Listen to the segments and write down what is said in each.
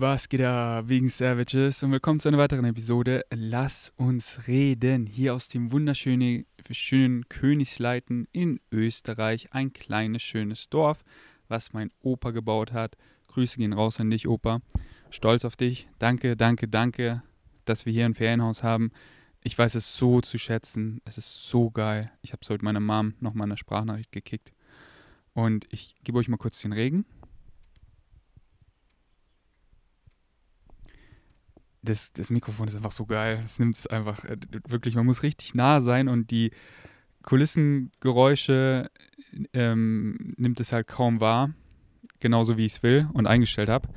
Was geht da, wegen Savages? Und willkommen zu einer weiteren Episode. Lass uns reden. Hier aus dem wunderschönen schönen Königsleiten in Österreich. Ein kleines, schönes Dorf, was mein Opa gebaut hat. Grüße gehen raus an dich, Opa. Stolz auf dich. Danke, danke, danke, dass wir hier ein Ferienhaus haben. Ich weiß es so zu schätzen. Es ist so geil. Ich habe es heute meiner Mom nochmal eine Sprachnachricht gekickt. Und ich gebe euch mal kurz den Regen. Das, das Mikrofon ist einfach so geil. Es nimmt es einfach äh, wirklich, man muss richtig nah sein und die Kulissengeräusche ähm, nimmt es halt kaum wahr. Genauso wie ich es will und eingestellt habe.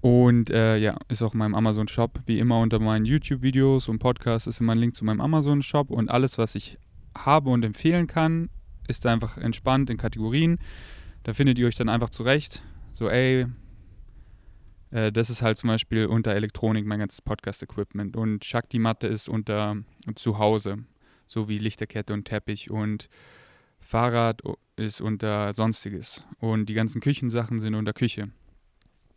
Und äh, ja, ist auch in meinem Amazon-Shop. Wie immer unter meinen YouTube-Videos und Podcasts ist immer ein Link zu meinem Amazon-Shop. Und alles, was ich habe und empfehlen kann, ist einfach entspannt in Kategorien. Da findet ihr euch dann einfach zurecht. So, ey, äh, das ist halt zum Beispiel unter Elektronik mein ganzes Podcast-Equipment. Und Shakti-Matte ist unter Zuhause, so wie Lichterkette und Teppich. Und Fahrrad ist unter Sonstiges. Und die ganzen Küchensachen sind unter Küche.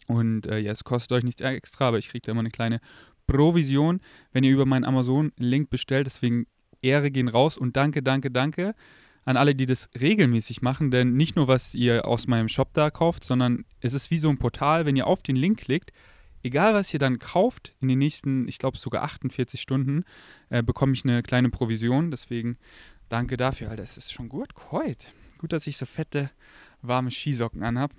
Und äh, ja, es kostet euch nichts extra, aber ich kriege da immer eine kleine Provision, wenn ihr über meinen Amazon-Link bestellt. Deswegen Ehre gehen raus und danke, danke, danke an alle, die das regelmäßig machen, denn nicht nur, was ihr aus meinem Shop da kauft, sondern es ist wie so ein Portal, wenn ihr auf den Link klickt, egal was ihr dann kauft, in den nächsten, ich glaube sogar 48 Stunden, äh, bekomme ich eine kleine Provision. Deswegen danke dafür, Alter, es ist schon gut heute. Gut, dass ich so fette, warme Skisocken anhab.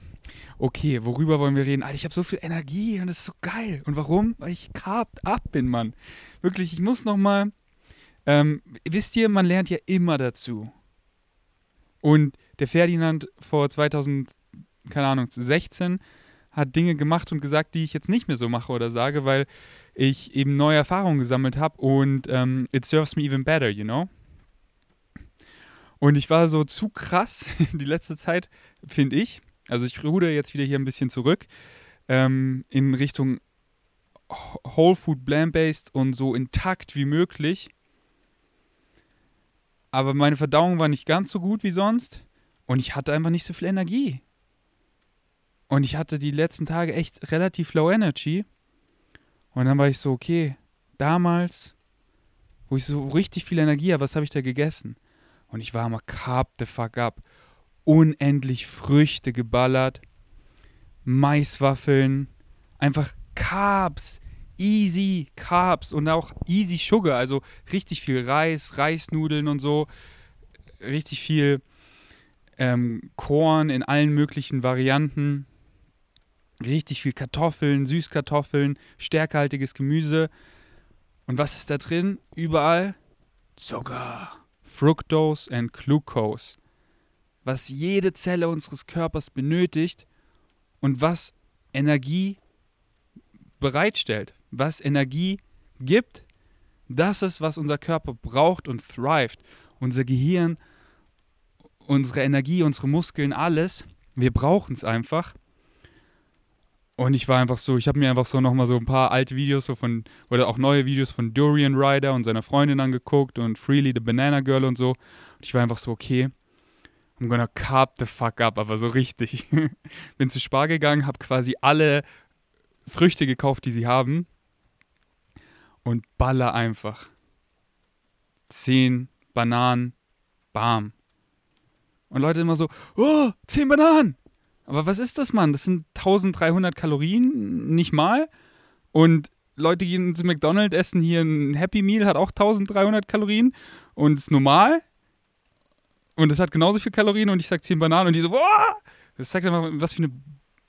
Okay, worüber wollen wir reden? Alter, ich habe so viel Energie und das ist so geil. Und warum? Weil ich carbt ab bin, Mann. Wirklich, ich muss noch mal... Ähm, wisst ihr, man lernt ja immer dazu. Und der Ferdinand vor 2000, keine Ahnung, 16 hat Dinge gemacht und gesagt, die ich jetzt nicht mehr so mache oder sage, weil ich eben neue Erfahrungen gesammelt habe und ähm, it serves me even better, you know? Und ich war so zu krass die letzte Zeit, finde ich. Also ich ruder jetzt wieder hier ein bisschen zurück ähm, in Richtung Whole Food Plant-Based und so intakt wie möglich aber meine Verdauung war nicht ganz so gut wie sonst und ich hatte einfach nicht so viel Energie. Und ich hatte die letzten Tage echt relativ low energy. Und dann war ich so, okay, damals, wo ich so richtig viel Energie habe, was habe ich da gegessen? Und ich war mal carb the fuck up. Unendlich Früchte geballert, Maiswaffeln, einfach Carbs, easy Carbs und auch easy Sugar, also richtig viel Reis, Reisnudeln und so, richtig viel ähm, Korn in allen möglichen Varianten, richtig viel Kartoffeln, Süßkartoffeln, stärkehaltiges Gemüse. Und was ist da drin? Überall Zucker, Fructose und Glucose, was jede Zelle unseres Körpers benötigt und was Energie bereitstellt, was Energie gibt, das ist, was unser Körper braucht und thrived. Unser Gehirn, unsere Energie, unsere Muskeln, alles. Wir brauchen es einfach. Und ich war einfach so, ich habe mir einfach so nochmal so ein paar alte Videos so von, oder auch neue Videos von Durian Ryder und seiner Freundin angeguckt und Freely the Banana Girl und so. Und ich war einfach so, okay, I'm gonna carb the fuck up, aber so richtig. Bin zu Spar gegangen, habe quasi alle Früchte gekauft, die sie haben und baller einfach. Zehn Bananen, bam. Und Leute immer so, oh, zehn Bananen. Aber was ist das, Mann? Das sind 1300 Kalorien, nicht mal. Und Leute gehen zu McDonald's, essen hier ein Happy Meal, hat auch 1300 Kalorien und ist normal. Und es hat genauso viel Kalorien und ich sag 10 Bananen und die so, Boah! das zeigt einfach, was für eine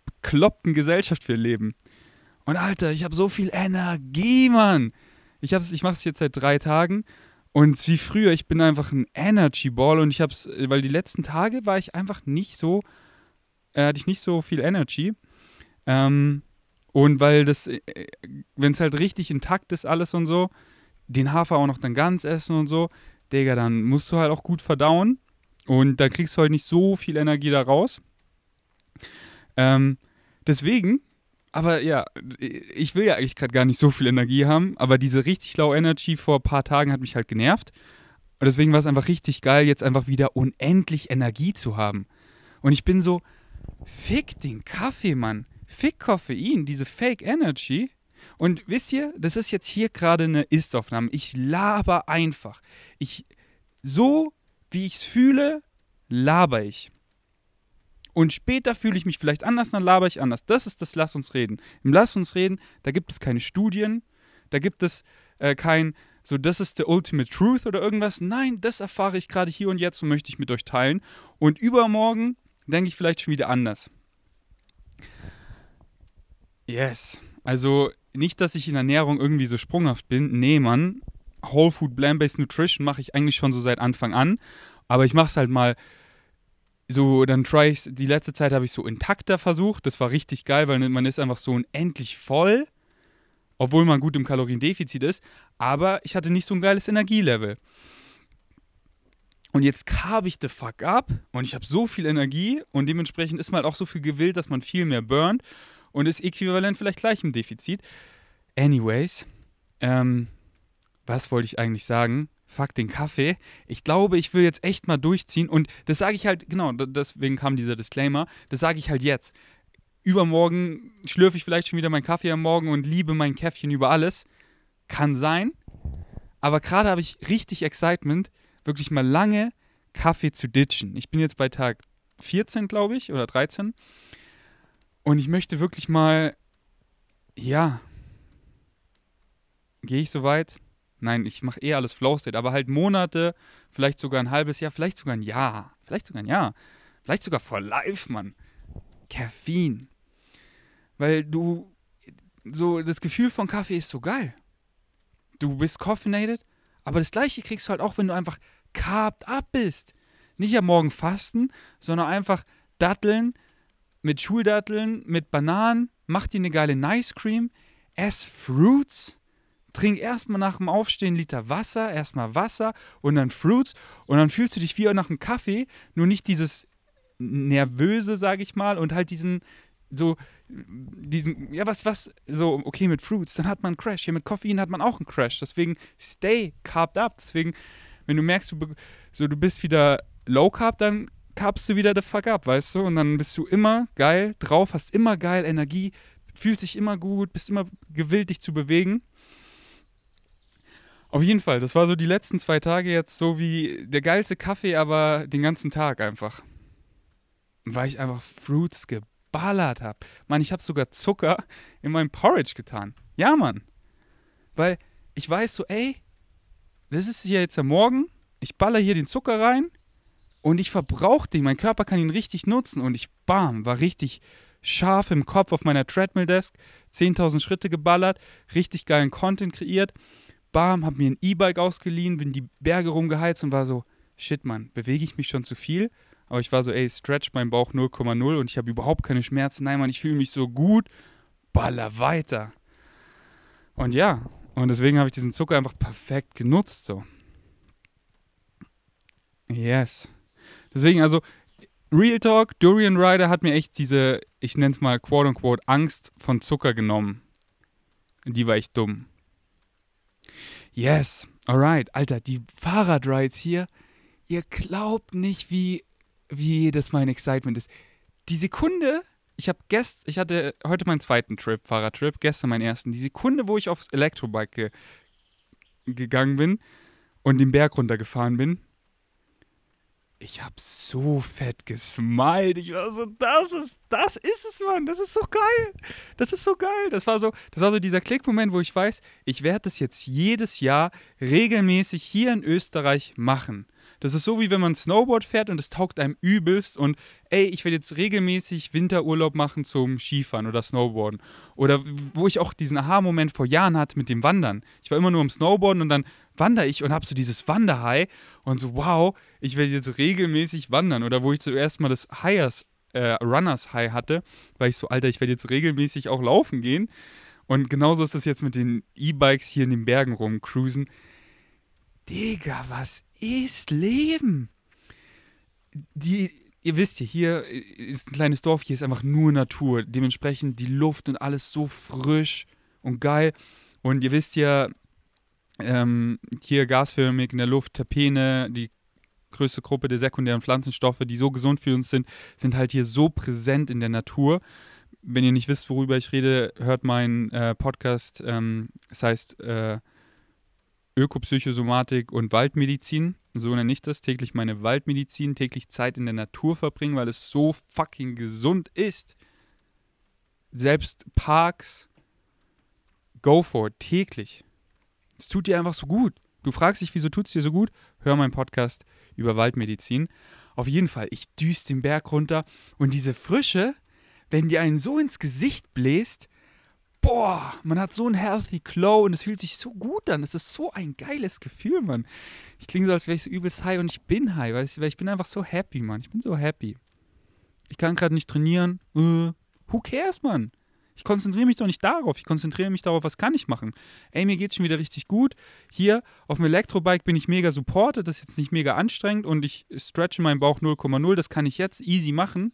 bekloppten Gesellschaft wir leben. Und Alter, ich habe so viel Energie, Mann. Ich, ich mache es jetzt seit drei Tagen und wie früher, ich bin einfach ein Energy Ball und ich habe es, weil die letzten Tage war ich einfach nicht so, äh, hatte ich nicht so viel Energy. Ähm, und weil das, äh, wenn es halt richtig intakt ist, alles und so, den Hafer auch noch dann ganz essen und so, Digga, dann musst du halt auch gut verdauen und da kriegst du halt nicht so viel Energie da raus. Ähm, deswegen aber ja, ich will ja eigentlich gerade gar nicht so viel Energie haben, aber diese richtig low Energy vor ein paar Tagen hat mich halt genervt. Und deswegen war es einfach richtig geil, jetzt einfach wieder unendlich Energie zu haben. Und ich bin so, fick den Kaffee, Mann. Fick Koffein, diese Fake Energy. Und wisst ihr, das ist jetzt hier gerade eine Ist-Aufnahme. Ich laber einfach. Ich, so wie ich es fühle, laber ich. Und später fühle ich mich vielleicht anders, dann laber ich anders. Das ist das Lass uns reden. Im Lass uns reden, da gibt es keine Studien, da gibt es äh, kein, so das ist der Ultimate Truth oder irgendwas. Nein, das erfahre ich gerade hier und jetzt und möchte ich mit euch teilen. Und übermorgen denke ich vielleicht schon wieder anders. Yes. Also nicht, dass ich in Ernährung irgendwie so sprunghaft bin. Nee, Mann. Whole Food Plant-Based Nutrition mache ich eigentlich schon so seit Anfang an. Aber ich mache es halt mal so, dann try ich Die letzte Zeit habe ich so intakter versucht. Das war richtig geil, weil man ist einfach so unendlich voll. Obwohl man gut im Kaloriendefizit ist. Aber ich hatte nicht so ein geiles Energielevel. Und jetzt carb ich the fuck up und ich habe so viel Energie und dementsprechend ist man halt auch so viel gewillt, dass man viel mehr burnt und ist äquivalent vielleicht gleich im Defizit. Anyways, ähm, was wollte ich eigentlich sagen? Fuck den Kaffee. Ich glaube, ich will jetzt echt mal durchziehen und das sage ich halt, genau, deswegen kam dieser Disclaimer, das sage ich halt jetzt. Übermorgen schlürfe ich vielleicht schon wieder meinen Kaffee am Morgen und liebe mein Käffchen über alles. Kann sein. Aber gerade habe ich richtig Excitement, wirklich mal lange Kaffee zu ditchen. Ich bin jetzt bei Tag 14, glaube ich, oder 13. Und ich möchte wirklich mal, ja, gehe ich so weit? Nein, ich mache eh alles Flow State, aber halt Monate, vielleicht sogar ein halbes Jahr, vielleicht sogar ein Jahr, vielleicht sogar ein Jahr, vielleicht sogar for life, Mann. Caffeine. Weil du, so, das Gefühl von Kaffee ist so geil. Du bist caffeinated, aber das gleiche kriegst du halt auch, wenn du einfach carved up bist. Nicht am Morgen fasten, sondern einfach Datteln, mit Schuldatteln, mit Bananen, mach dir eine geile Nice Cream, ess Fruits, trink erstmal nach dem Aufstehen einen Liter Wasser, erstmal Wasser und dann Fruits und dann fühlst du dich wie nach einem Kaffee, nur nicht dieses nervöse, sage ich mal, und halt diesen so diesen ja was was so okay mit Fruits, dann hat man einen Crash. Hier mit Koffein hat man auch einen Crash. Deswegen stay carved up. Deswegen wenn du merkst, du so du bist wieder low carb, dann kapst du wieder the fuck up, weißt du? Und dann bist du immer geil drauf, hast immer geil Energie, fühlst dich immer gut, bist immer gewillt, dich zu bewegen. Auf jeden Fall, das war so die letzten zwei Tage jetzt so wie der geilste Kaffee, aber den ganzen Tag einfach. Weil ich einfach Fruits geballert habe. Mann, ich habe sogar Zucker in meinem Porridge getan. Ja, Mann. Weil ich weiß so, ey, das ist hier jetzt der Morgen, ich baller hier den Zucker rein, und ich verbrauche den, mein Körper kann ihn richtig nutzen und ich, bam, war richtig scharf im Kopf auf meiner Treadmill-Desk, 10.000 Schritte geballert, richtig geilen Content kreiert, bam, hab mir ein E-Bike ausgeliehen, bin die Berge rumgeheizt und war so, shit, Mann, bewege ich mich schon zu viel? Aber ich war so, ey, stretch mein Bauch 0,0 und ich habe überhaupt keine Schmerzen. Nein, Mann, ich fühle mich so gut, baller weiter. Und ja, und deswegen habe ich diesen Zucker einfach perfekt genutzt, so. Yes. Deswegen, also, Real Talk, Durian Rider hat mir echt diese, ich nenne es mal quote unquote, Angst von Zucker genommen. Die war echt dumm. Yes, alright. Alter, die Fahrradrides hier, ihr glaubt nicht, wie, wie das mein Excitement ist. Die Sekunde, ich habe gest, ich hatte heute meinen zweiten Trip, Fahrradtrip, gestern meinen ersten. Die Sekunde, wo ich aufs Elektrobike ge gegangen bin und den Berg runtergefahren bin, ich habe so fett gesmiled. Ich war so, das ist, das ist es, Mann. Das ist so geil. Das ist so geil. Das war so, das war so dieser Klickmoment, wo ich weiß, ich werde das jetzt jedes Jahr regelmäßig hier in Österreich machen. Das ist so, wie wenn man Snowboard fährt und es taugt einem übelst und ey, ich werde jetzt regelmäßig Winterurlaub machen zum Skifahren oder Snowboarden. Oder wo ich auch diesen Aha-Moment vor Jahren hatte mit dem Wandern. Ich war immer nur am Snowboarden und dann wandere ich und habe so dieses Wanderhigh und so, wow, ich werde jetzt regelmäßig wandern. Oder wo ich zuerst mal das Highers, äh, Runners High hatte, weil ich so, Alter, ich werde jetzt regelmäßig auch laufen gehen. Und genauso ist das jetzt mit den E-Bikes hier in den Bergen rumcruisen. Digga, was ist Leben? Die, ihr wisst ja, hier ist ein kleines Dorf, hier ist einfach nur Natur. Dementsprechend die Luft und alles so frisch und geil. Und ihr wisst ja, ähm, hier gasförmig in der Luft, Terpene, die größte Gruppe der sekundären Pflanzenstoffe, die so gesund für uns sind, sind halt hier so präsent in der Natur. wenn ihr nicht wisst, worüber ich rede, hört meinen äh, Podcast. Ähm, das heißt äh, Ökopsychosomatik und Waldmedizin. So nenne ich das. Täglich meine Waldmedizin, täglich Zeit in der Natur verbringen, weil es so fucking gesund ist. Selbst Parks, go for it, täglich. Es tut dir einfach so gut. Du fragst dich, wieso tut es dir so gut? Hör meinen Podcast über Waldmedizin. Auf jeden Fall, ich düse den Berg runter und diese Frische, wenn die einen so ins Gesicht bläst, boah, man hat so ein healthy glow und es fühlt sich so gut an. Es ist so ein geiles Gefühl, Mann. Ich klinge so, als wäre ich so übelst high und ich bin high, weil ich, bin einfach so happy, Mann. Ich bin so happy. Ich kann gerade nicht trainieren. Uh, who cares, Mann? Ich konzentriere mich doch nicht darauf. Ich konzentriere mich darauf, was kann ich machen. Ey, mir geht's schon wieder richtig gut. Hier auf dem Elektrobike bin ich mega supported. Das ist jetzt nicht mega anstrengend und ich stretche meinen Bauch 0,0. Das kann ich jetzt easy machen.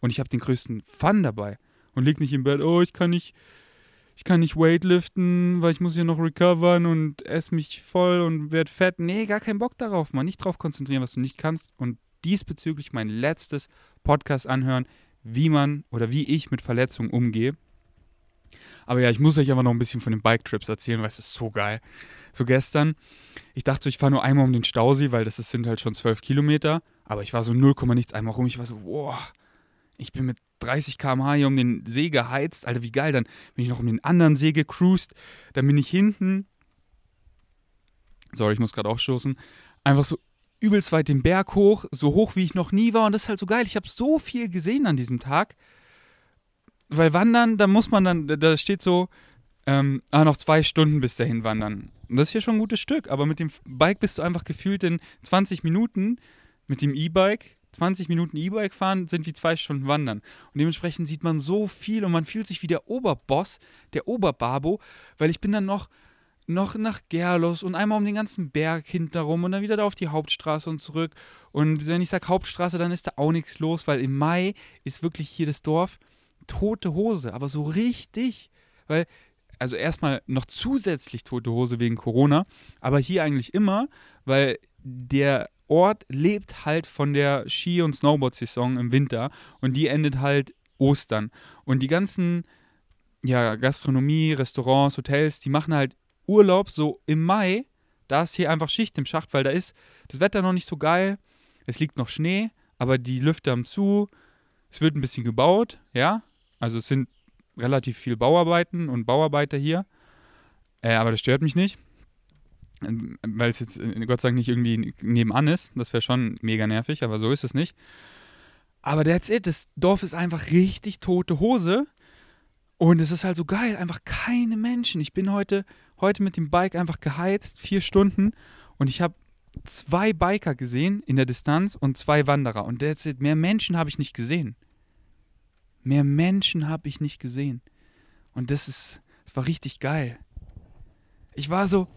Und ich habe den größten Fun dabei. Und lieg nicht im Bett, oh, ich kann nicht, ich kann nicht weightliften, weil ich muss hier noch recovern und esse mich voll und werde fett. Nee, gar keinen Bock darauf, man. Nicht drauf konzentrieren, was du nicht kannst. Und diesbezüglich mein letztes Podcast anhören, wie man oder wie ich mit Verletzungen umgehe. Aber ja, ich muss euch einfach noch ein bisschen von den Bike-Trips erzählen, weil es ist so geil. So gestern, ich dachte so, ich fahre nur einmal um den Stausee, weil das sind halt schon zwölf Kilometer. Aber ich war so 0, nichts einmal rum. Ich war so, boah, ich bin mit 30 km/h hier um den See geheizt. Alter, wie geil. Dann bin ich noch um den anderen See gecruised. Dann bin ich hinten. Sorry, ich muss gerade aufstoßen. Einfach so übelst weit den Berg hoch, so hoch wie ich noch nie war. Und das ist halt so geil. Ich habe so viel gesehen an diesem Tag. Weil wandern, da muss man dann, da steht so, ähm, ah, noch zwei Stunden bis dahin wandern. Und das ist hier schon ein gutes Stück. Aber mit dem Bike bist du einfach gefühlt in 20 Minuten. Mit dem E-Bike 20 Minuten E-Bike fahren sind wie zwei Stunden wandern. Und dementsprechend sieht man so viel und man fühlt sich wie der Oberboss, der Oberbabo, weil ich bin dann noch, noch nach Gerlos und einmal um den ganzen Berg hinterrum und dann wieder da auf die Hauptstraße und zurück. Und wenn ich sage Hauptstraße, dann ist da auch nichts los, weil im Mai ist wirklich hier das Dorf tote Hose, aber so richtig, weil also erstmal noch zusätzlich tote Hose wegen Corona, aber hier eigentlich immer, weil der Ort lebt halt von der Ski- und Snowboard-Saison im Winter und die endet halt Ostern. Und die ganzen ja, Gastronomie, Restaurants, Hotels, die machen halt Urlaub so im Mai. Da ist hier einfach Schicht im Schacht, weil da ist das Wetter noch nicht so geil. Es liegt noch Schnee, aber die Lüfte haben zu. Es wird ein bisschen gebaut, ja. Also es sind relativ viele Bauarbeiten und Bauarbeiter hier. Äh, aber das stört mich nicht weil es jetzt äh, Gott sei Dank nicht irgendwie nebenan ist. Das wäre schon mega nervig, aber so ist es nicht. Aber that's it. Das Dorf ist einfach richtig tote Hose. Und es ist halt so geil. Einfach keine Menschen. Ich bin heute, heute mit dem Bike einfach geheizt, vier Stunden. Und ich habe zwei Biker gesehen in der Distanz und zwei Wanderer. Und that's it. Mehr Menschen habe ich nicht gesehen. Mehr Menschen habe ich nicht gesehen. Und das ist, das war richtig geil. Ich war so,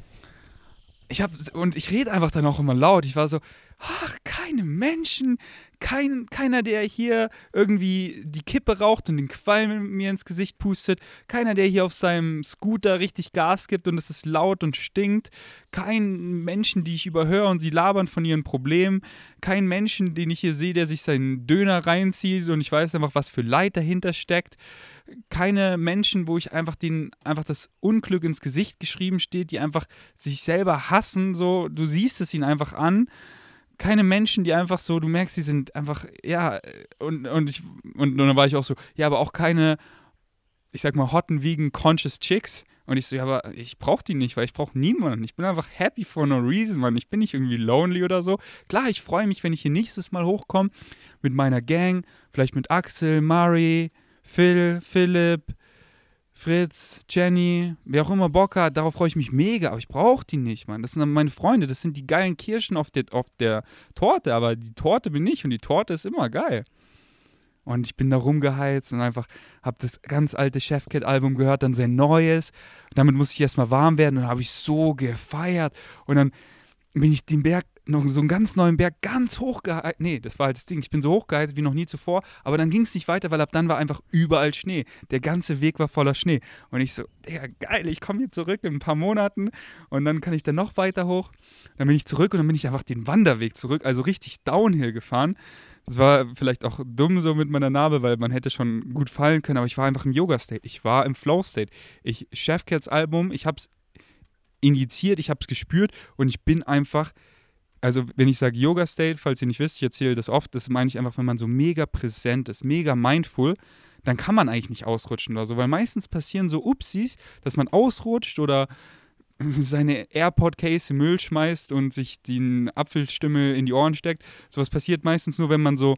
ich habe und ich rede einfach dann auch immer laut. Ich war so, ach, keine Menschen, kein, keiner, der hier irgendwie die Kippe raucht und den Qualm mir ins Gesicht pustet, keiner, der hier auf seinem Scooter richtig Gas gibt und es ist laut und stinkt, kein Menschen, die ich überhöre und sie labern von ihren Problemen, kein Menschen, den ich hier sehe, der sich seinen Döner reinzieht und ich weiß einfach, was für Leid dahinter steckt keine Menschen, wo ich einfach den einfach das Unglück ins Gesicht geschrieben steht, die einfach sich selber hassen, so du siehst es ihnen einfach an. Keine Menschen, die einfach so, du merkst, die sind einfach, ja, und, und ich, und, und dann war ich auch so, ja, aber auch keine, ich sag mal, hotten, vegan, conscious Chicks. Und ich so, ja, aber ich brauche die nicht, weil ich brauche niemanden. Ich bin einfach happy for no reason, Mann. Ich bin nicht irgendwie lonely oder so. Klar, ich freue mich, wenn ich hier nächstes Mal hochkomme mit meiner Gang, vielleicht mit Axel, Mari, Phil, Philipp, Fritz, Jenny, wer auch immer Bock hat, darauf freue ich mich mega, aber ich brauche die nicht, Mann. Das sind meine Freunde, das sind die geilen Kirschen auf der, auf der Torte, aber die Torte bin ich und die Torte ist immer geil. Und ich bin da rumgeheizt und einfach habe das ganz alte Chefcat-Album gehört, dann sein neues. Damit musste ich erstmal warm werden und habe ich so gefeiert. Und dann bin ich den Berg noch so einen ganz neuen Berg ganz hoch geheizt. Nee, das war halt das Ding. Ich bin so hoch geheizt wie noch nie zuvor. Aber dann ging es nicht weiter, weil ab dann war einfach überall Schnee. Der ganze Weg war voller Schnee. Und ich so, Digga, geil, ich komme hier zurück in ein paar Monaten. Und dann kann ich dann noch weiter hoch. Dann bin ich zurück und dann bin ich einfach den Wanderweg zurück, also richtig Downhill gefahren. Es war vielleicht auch dumm so mit meiner Narbe, weil man hätte schon gut fallen können, aber ich war einfach im Yoga-State. Ich war im Flow-State. Ich, Chefcats Album, ich habe es injiziert, ich habe es gespürt und ich bin einfach, also wenn ich sage Yoga-State, falls ihr nicht wisst, ich erzähle das oft, das meine ich einfach, wenn man so mega präsent ist, mega mindful, dann kann man eigentlich nicht ausrutschen oder so, weil meistens passieren so Upsis, dass man ausrutscht oder seine AirPod-Case im Müll schmeißt und sich die Apfelstimme in die Ohren steckt. Sowas passiert meistens nur, wenn man so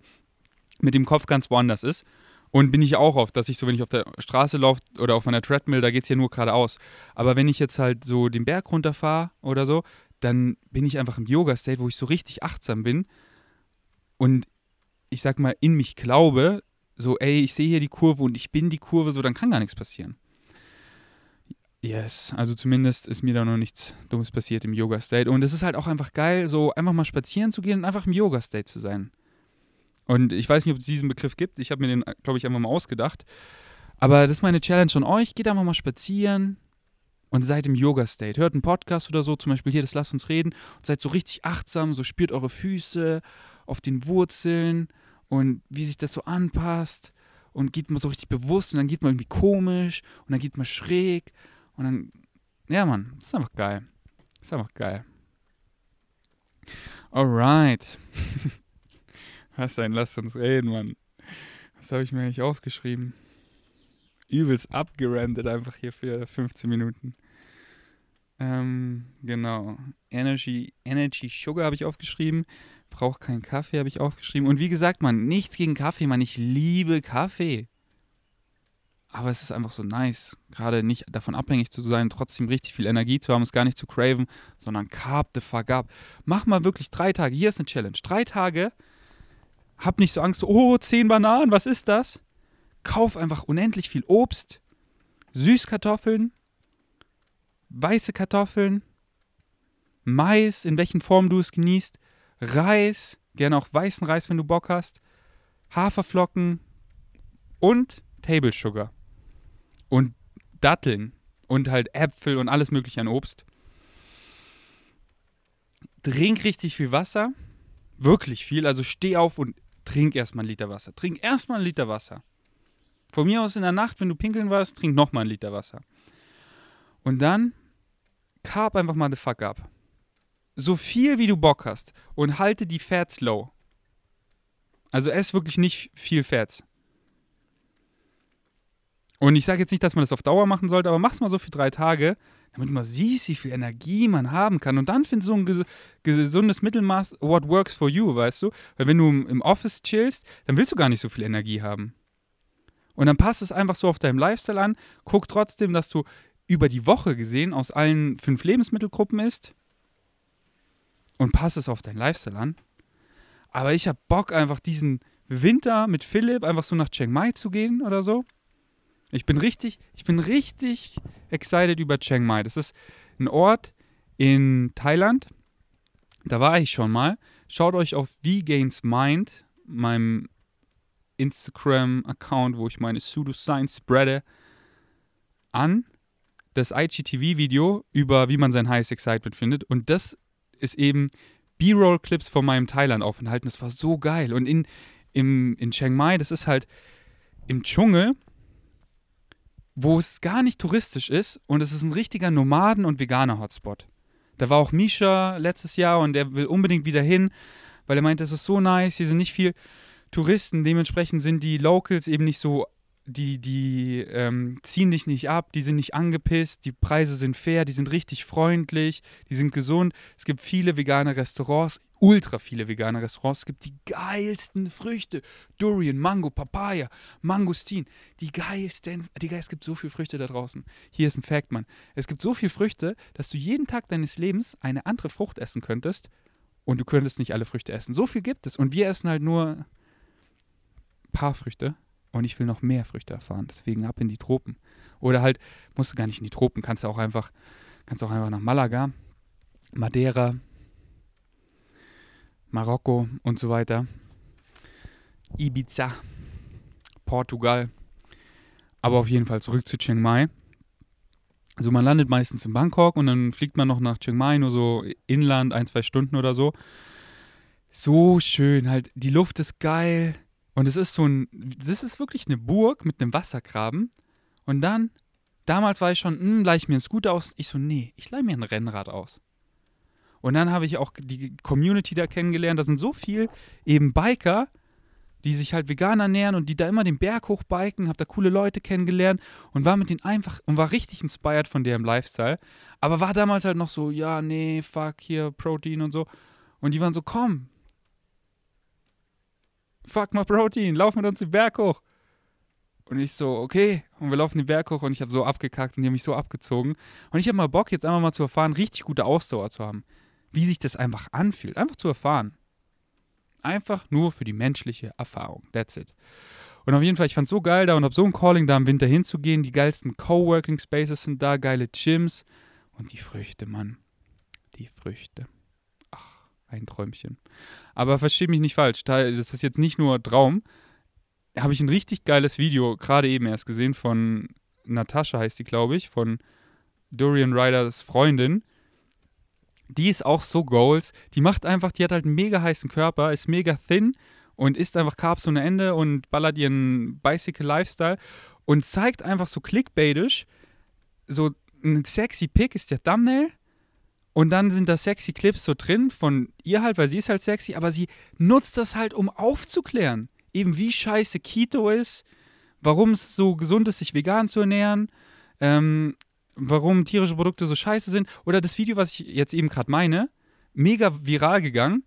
mit dem Kopf ganz woanders ist. Und bin ich auch oft, dass ich so, wenn ich auf der Straße laufe oder auf meiner Treadmill, da geht es ja nur geradeaus. Aber wenn ich jetzt halt so den Berg runterfahre oder so, dann bin ich einfach im Yoga-State, wo ich so richtig achtsam bin und ich sag mal in mich glaube, so, ey, ich sehe hier die Kurve und ich bin die Kurve, so, dann kann gar nichts passieren. Yes, also zumindest ist mir da noch nichts Dummes passiert im Yoga-State. Und es ist halt auch einfach geil, so einfach mal spazieren zu gehen und einfach im Yoga-State zu sein. Und ich weiß nicht, ob es diesen Begriff gibt. Ich habe mir den, glaube ich, einfach mal ausgedacht. Aber das ist meine Challenge von euch. Geht einfach mal spazieren und seid im Yoga-State. Hört einen Podcast oder so, zum Beispiel hier, das Lasst uns reden. Und seid so richtig achtsam, so spürt eure Füße auf den Wurzeln und wie sich das so anpasst. Und geht mal so richtig bewusst und dann geht man irgendwie komisch und dann geht man schräg und dann, ja, Mann, ist einfach geil. Ist einfach geil. Alright. Was denn? Lass uns reden, Mann. Was habe ich mir eigentlich aufgeschrieben? Übelst abgerandet einfach hier für 15 Minuten. Ähm, genau. Energy, Energy Sugar habe ich aufgeschrieben. Braucht keinen Kaffee, habe ich aufgeschrieben. Und wie gesagt, man, nichts gegen Kaffee, man. Ich liebe Kaffee. Aber es ist einfach so nice, gerade nicht davon abhängig zu sein, trotzdem richtig viel Energie zu haben, es gar nicht zu craven, sondern carb the fuck up. Mach mal wirklich drei Tage. Hier ist eine Challenge. Drei Tage. Hab nicht so Angst, oh, zehn Bananen, was ist das? Kauf einfach unendlich viel Obst, Süßkartoffeln, weiße Kartoffeln, Mais, in welchen Formen du es genießt, Reis, gerne auch weißen Reis, wenn du Bock hast, Haferflocken und Table Sugar und Datteln und halt Äpfel und alles mögliche an Obst. Trink richtig viel Wasser. Wirklich viel. Also steh auf und trink erstmal einen Liter Wasser. Trink erstmal einen Liter Wasser. Von mir aus in der Nacht, wenn du pinkeln warst, trink nochmal einen Liter Wasser. Und dann carb einfach mal the fuck up. So viel wie du Bock hast und halte die Fats low. Also ess wirklich nicht viel Fats. Und ich sage jetzt nicht, dass man das auf Dauer machen sollte, aber mach's mal so für drei Tage, damit man sieht, wie viel Energie man haben kann. Und dann findest du ein ges gesundes Mittelmaß, what works for you, weißt du? Weil wenn du im Office chillst, dann willst du gar nicht so viel Energie haben. Und dann passt es einfach so auf deinem Lifestyle an. Guck trotzdem, dass du über die Woche gesehen aus allen fünf Lebensmittelgruppen isst. Und passt es auf deinen Lifestyle an. Aber ich habe Bock, einfach diesen Winter mit Philipp einfach so nach Chiang Mai zu gehen oder so. Ich bin richtig, ich bin richtig excited über Chiang Mai. Das ist ein Ort in Thailand. Da war ich schon mal. Schaut euch auf V-Gains Mind, meinem Instagram-Account, wo ich meine Pseudoscience spreade, an. Das IGTV-Video über, wie man sein Highest Excitement findet. Und das ist eben B-Roll-Clips von meinem Thailand-Aufenthalt. Das war so geil. Und in, im, in Chiang Mai, das ist halt im Dschungel wo es gar nicht touristisch ist und es ist ein richtiger Nomaden- und Veganer-Hotspot. Da war auch Misha letztes Jahr und er will unbedingt wieder hin, weil er meint, es ist so nice, hier sind nicht viel Touristen, dementsprechend sind die Locals eben nicht so die, die ähm, ziehen dich nicht ab, die sind nicht angepisst, die Preise sind fair, die sind richtig freundlich, die sind gesund. Es gibt viele vegane Restaurants, ultra viele vegane Restaurants. Es gibt die geilsten Früchte. Durian, Mango, Papaya, Mangostin. Die geilsten. Digga, es gibt so viele Früchte da draußen. Hier ist ein Fact, Mann. Es gibt so viele Früchte, dass du jeden Tag deines Lebens eine andere Frucht essen könntest und du könntest nicht alle Früchte essen. So viel gibt es. Und wir essen halt nur ein paar Früchte und ich will noch mehr Früchte erfahren. Deswegen ab in die Tropen. Oder halt, musst du gar nicht in die Tropen, kannst du auch einfach, kannst auch einfach nach Malaga, Madeira, Marokko und so weiter. Ibiza, Portugal. Aber auf jeden Fall zurück zu Chiang Mai. Also man landet meistens in Bangkok und dann fliegt man noch nach Chiang Mai, nur so inland, ein, zwei Stunden oder so. so schön, halt, die Luft ist geil. Und es ist so ein, das ist wirklich eine Burg mit einem Wassergraben. Und dann, damals war ich schon, hm, leih ich mir einen Scooter aus. Ich so, nee, ich leih mir ein Rennrad aus. Und dann habe ich auch die Community da kennengelernt. Da sind so viel eben Biker, die sich halt vegan ernähren und die da immer den Berg hochbiken, habe da coole Leute kennengelernt und war mit denen einfach und war richtig inspired von deren Lifestyle. Aber war damals halt noch so, ja, nee, fuck, hier, Protein und so. Und die waren so, komm, fuck mal Protein, lauf mit uns den Berg hoch. Und ich so, okay. Und wir laufen den Berg hoch und ich habe so abgekackt und die haben mich so abgezogen. Und ich habe mal Bock, jetzt einfach mal zu erfahren, richtig gute Ausdauer zu haben. Wie sich das einfach anfühlt. Einfach zu erfahren. Einfach nur für die menschliche Erfahrung. That's it. Und auf jeden Fall, ich fand es so geil da und habe so ein Calling da im Winter hinzugehen. Die geilsten Coworking Spaces sind da, geile Gyms. Und die Früchte, Mann. Die Früchte. Ein Träumchen. Aber verstehe mich nicht falsch. Das ist jetzt nicht nur Traum. Habe ich ein richtig geiles Video gerade eben erst gesehen von Natascha, heißt die, glaube ich, von Dorian Riders Freundin die ist auch so Goals. Die macht einfach, die hat halt einen mega heißen Körper, ist mega thin und isst einfach Carbs ohne Ende und ballert ihren Bicycle Lifestyle und zeigt einfach so clickbaitisch, so ein sexy Pick ist der Thumbnail und dann sind da sexy Clips so drin von ihr halt, weil sie ist halt sexy, aber sie nutzt das halt, um aufzuklären. Eben wie scheiße Keto ist, warum es so gesund ist, sich vegan zu ernähren, ähm, warum tierische Produkte so scheiße sind. Oder das Video, was ich jetzt eben gerade meine, mega viral gegangen.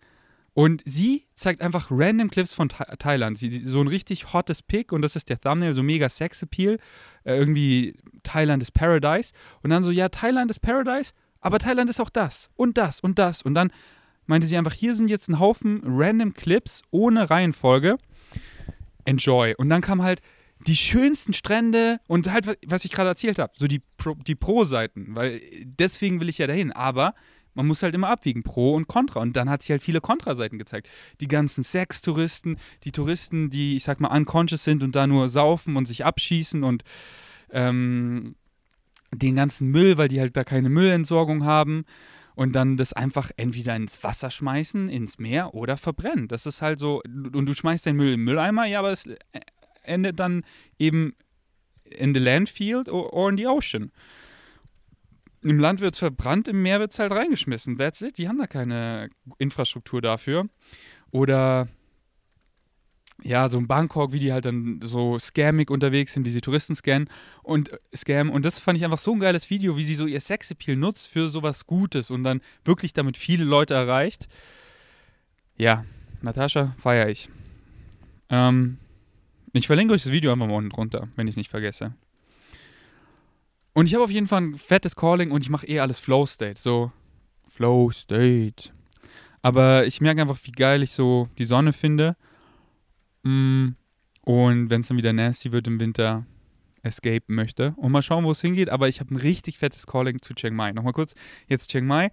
Und sie zeigt einfach random Clips von Tha Thailand. Sie, so ein richtig hottes Pick und das ist der Thumbnail, so mega Sex-Appeal. Äh, irgendwie Thailand ist Paradise. Und dann so, ja, Thailand ist Paradise, aber Thailand ist auch das und das und das. Und dann meinte sie einfach, hier sind jetzt ein Haufen random Clips ohne Reihenfolge. Enjoy. Und dann kam halt die schönsten Strände und halt, was ich gerade erzählt habe, so die, Pro, die Pro-Seiten, weil deswegen will ich ja dahin. Aber man muss halt immer abwiegen, Pro und Contra. Und dann hat sie halt viele Kontraseiten gezeigt. Die ganzen Sex-Touristen, die Touristen, die, ich sag mal, unconscious sind und da nur saufen und sich abschießen und ähm, den ganzen Müll, weil die halt da keine Müllentsorgung haben und dann das einfach entweder ins Wasser schmeißen, ins Meer oder verbrennen. Das ist halt so, und du schmeißt den Müll im Mülleimer, ja, aber es endet dann eben in the landfield or, or in the ocean. Im Land wird es verbrannt, im Meer wird es halt reingeschmissen. That's it. Die haben da keine Infrastruktur dafür. Oder ja, so in Bangkok, wie die halt dann so scammig unterwegs sind, wie sie Touristen scannen und äh, scammen. Und das fand ich einfach so ein geiles Video, wie sie so ihr Sexappeal nutzt für sowas Gutes und dann wirklich damit viele Leute erreicht. Ja, Natascha feiere ich. Ähm, ich verlinke euch das Video einfach mal unten drunter, wenn ich es nicht vergesse. Und ich habe auf jeden Fall ein fettes Calling und ich mache eh alles Flow State. So, Flow State. Aber ich merke einfach, wie geil ich so die Sonne finde. Mm, und wenn es dann wieder nasty wird im Winter, escapen möchte. Und mal schauen, wo es hingeht. Aber ich habe ein richtig fettes Calling zu Chiang Mai. Nochmal kurz, jetzt Chiang Mai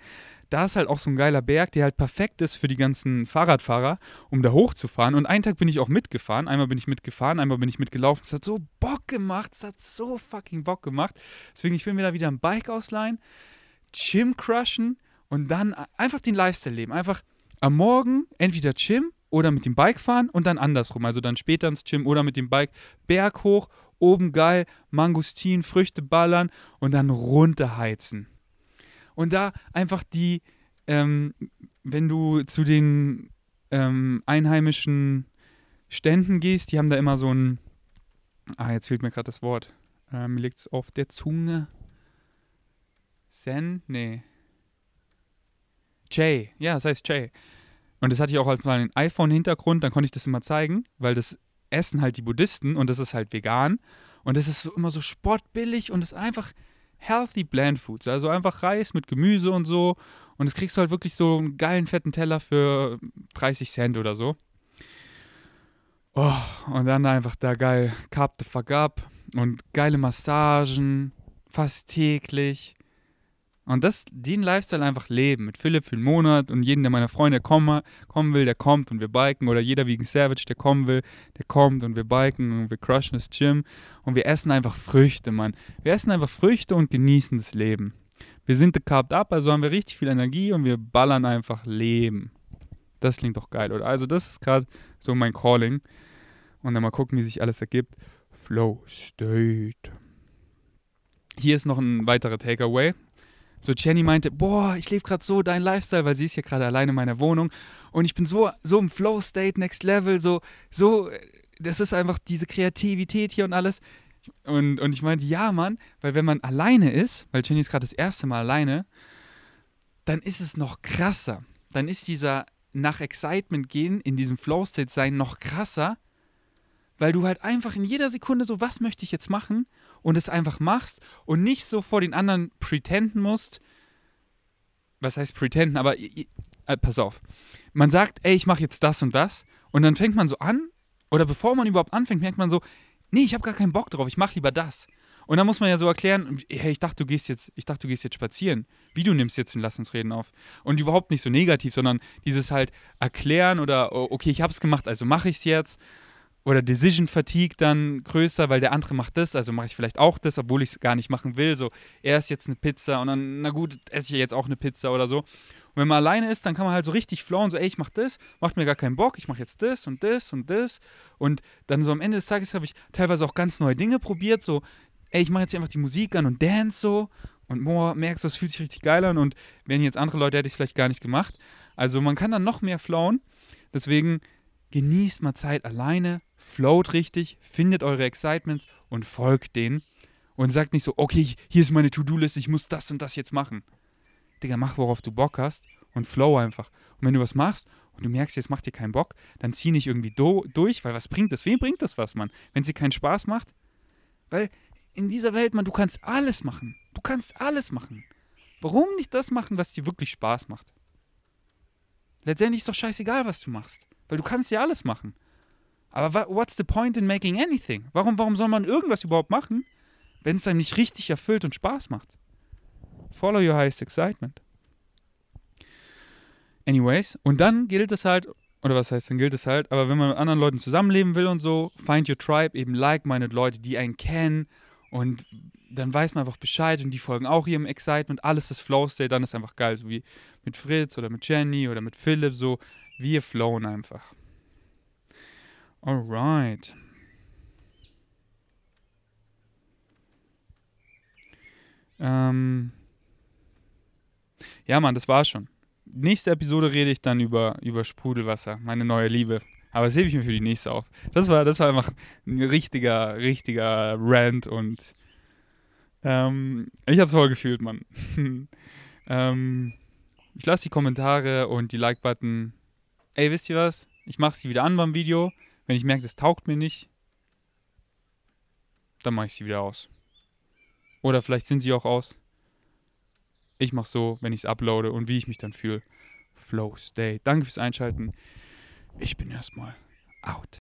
da ist halt auch so ein geiler Berg, der halt perfekt ist für die ganzen Fahrradfahrer, um da hochzufahren. Und einen Tag bin ich auch mitgefahren. Einmal bin ich mitgefahren, einmal bin ich mitgelaufen. Es hat so Bock gemacht. Es hat so fucking Bock gemacht. Deswegen, ich will mir da wieder ein Bike ausleihen, Gym crushen und dann einfach den Lifestyle leben. Einfach am Morgen entweder Gym oder mit dem Bike fahren und dann andersrum. Also dann später ins Gym oder mit dem Bike Berg hoch, oben geil, Mangustin, Früchte ballern und dann runterheizen. Und da einfach die, ähm, wenn du zu den ähm, einheimischen Ständen gehst, die haben da immer so ein, ah, jetzt fehlt mir gerade das Wort, äh, mir liegt es auf der Zunge. Zen? Nee. Jay, ja, das heißt Jay. Und das hatte ich auch als mal einen iPhone-Hintergrund, dann konnte ich das immer zeigen, weil das essen halt die Buddhisten und das ist halt vegan. Und das ist so, immer so sportbillig und ist einfach, healthy bland foods, also einfach Reis mit Gemüse und so. Und das kriegst du halt wirklich so einen geilen fetten Teller für 30 Cent oder so. Oh, und dann einfach da geil Carb the fuck up und geile Massagen, fast täglich. Und das, den Lifestyle einfach leben. Mit Philipp für einen Monat und jeden, der meiner Freunde kommen, kommen will, der kommt und wir biken. Oder jeder wie ein Savage, der kommen will, der kommt und wir biken und wir crushen das Gym. Und wir essen einfach Früchte, Mann. Wir essen einfach Früchte und genießen das Leben. Wir sind carved up, also haben wir richtig viel Energie und wir ballern einfach Leben. Das klingt doch geil, oder? Also das ist gerade so mein Calling. Und dann mal gucken, wie sich alles ergibt. Flow State. Hier ist noch ein weiterer Takeaway. So Jenny meinte, boah, ich lebe gerade so dein Lifestyle, weil sie ist ja gerade alleine in meiner Wohnung und ich bin so so im Flow State Next Level, so so das ist einfach diese Kreativität hier und alles. Und, und ich meinte, ja, Mann, weil wenn man alleine ist, weil Jenny ist gerade das erste Mal alleine, dann ist es noch krasser. Dann ist dieser nach Excitement gehen, in diesem Flow State sein, noch krasser, weil du halt einfach in jeder Sekunde so, was möchte ich jetzt machen und es einfach machst und nicht so vor den anderen pretenden musst. Was heißt pretenden? Aber äh, pass auf. Man sagt, ey, ich mache jetzt das und das und dann fängt man so an oder bevor man überhaupt anfängt, merkt man so, nee, ich habe gar keinen Bock drauf, ich mache lieber das. Und dann muss man ja so erklären, hey, ich dachte, du gehst jetzt, ich dachte, du gehst jetzt spazieren. Wie du nimmst jetzt den Lass uns reden auf. Und überhaupt nicht so negativ, sondern dieses halt erklären oder oh, okay, ich habe es gemacht, also mache ich es jetzt oder Decision Fatigue dann größer, weil der andere macht das, also mache ich vielleicht auch das, obwohl ich es gar nicht machen will. So, er ist jetzt eine Pizza und dann, na gut, esse ich jetzt auch eine Pizza oder so. Und wenn man alleine ist, dann kann man halt so richtig flowen, so, ey, ich mach das, macht mir gar keinen Bock, ich mache jetzt das und das und das. Und dann so am Ende des Tages habe ich teilweise auch ganz neue Dinge probiert, so, ey, ich mache jetzt einfach die Musik an und dance so. Und boah, merkst du, das fühlt sich richtig geil an. Und wenn jetzt andere Leute, hätte ich es vielleicht gar nicht gemacht. Also man kann dann noch mehr flowen. Deswegen genießt mal Zeit alleine, float richtig, findet eure Excitements und folgt denen. Und sagt nicht so, okay, hier ist meine To-Do-Liste, ich muss das und das jetzt machen. Digga, mach, worauf du Bock hast und flow einfach. Und wenn du was machst und du merkst, jetzt macht dir keinen Bock, dann zieh nicht irgendwie do durch, weil was bringt das? Wem bringt das was, Mann? Wenn es dir keinen Spaß macht? Weil in dieser Welt, Mann, du kannst alles machen. Du kannst alles machen. Warum nicht das machen, was dir wirklich Spaß macht? Letztendlich ist doch scheißegal, was du machst. Weil du kannst ja alles machen. Aber what's the point in making anything? Warum, warum soll man irgendwas überhaupt machen, wenn es einem nicht richtig erfüllt und Spaß macht? Follow your highest excitement. Anyways, und dann gilt es halt, oder was heißt, dann gilt es halt, aber wenn man mit anderen Leuten zusammenleben will und so, find your tribe, eben like-minded Leute, die einen kennen und dann weiß man einfach Bescheid und die folgen auch ihrem Excitement, alles ist Flow State, dann ist einfach geil, so wie mit Fritz oder mit Jenny oder mit Philipp, so, wir flowen einfach. Alright. Ähm ja, Mann, das war's schon. Nächste Episode rede ich dann über, über Sprudelwasser, meine neue Liebe. Aber das hebe ich mir für die nächste auf. Das war, das war einfach ein richtiger, richtiger Rant und ähm, ich habe es voll gefühlt, Mann. ähm, ich lasse die Kommentare und die Like-Button ey, wisst ihr was? Ich mache sie wieder an beim Video. Wenn ich merke, das taugt mir nicht, dann mache ich sie wieder aus. Oder vielleicht sind sie auch aus. Ich mache so, wenn ich es uploade und wie ich mich dann fühle. Flow Stay. Danke fürs Einschalten. Ich bin erstmal out.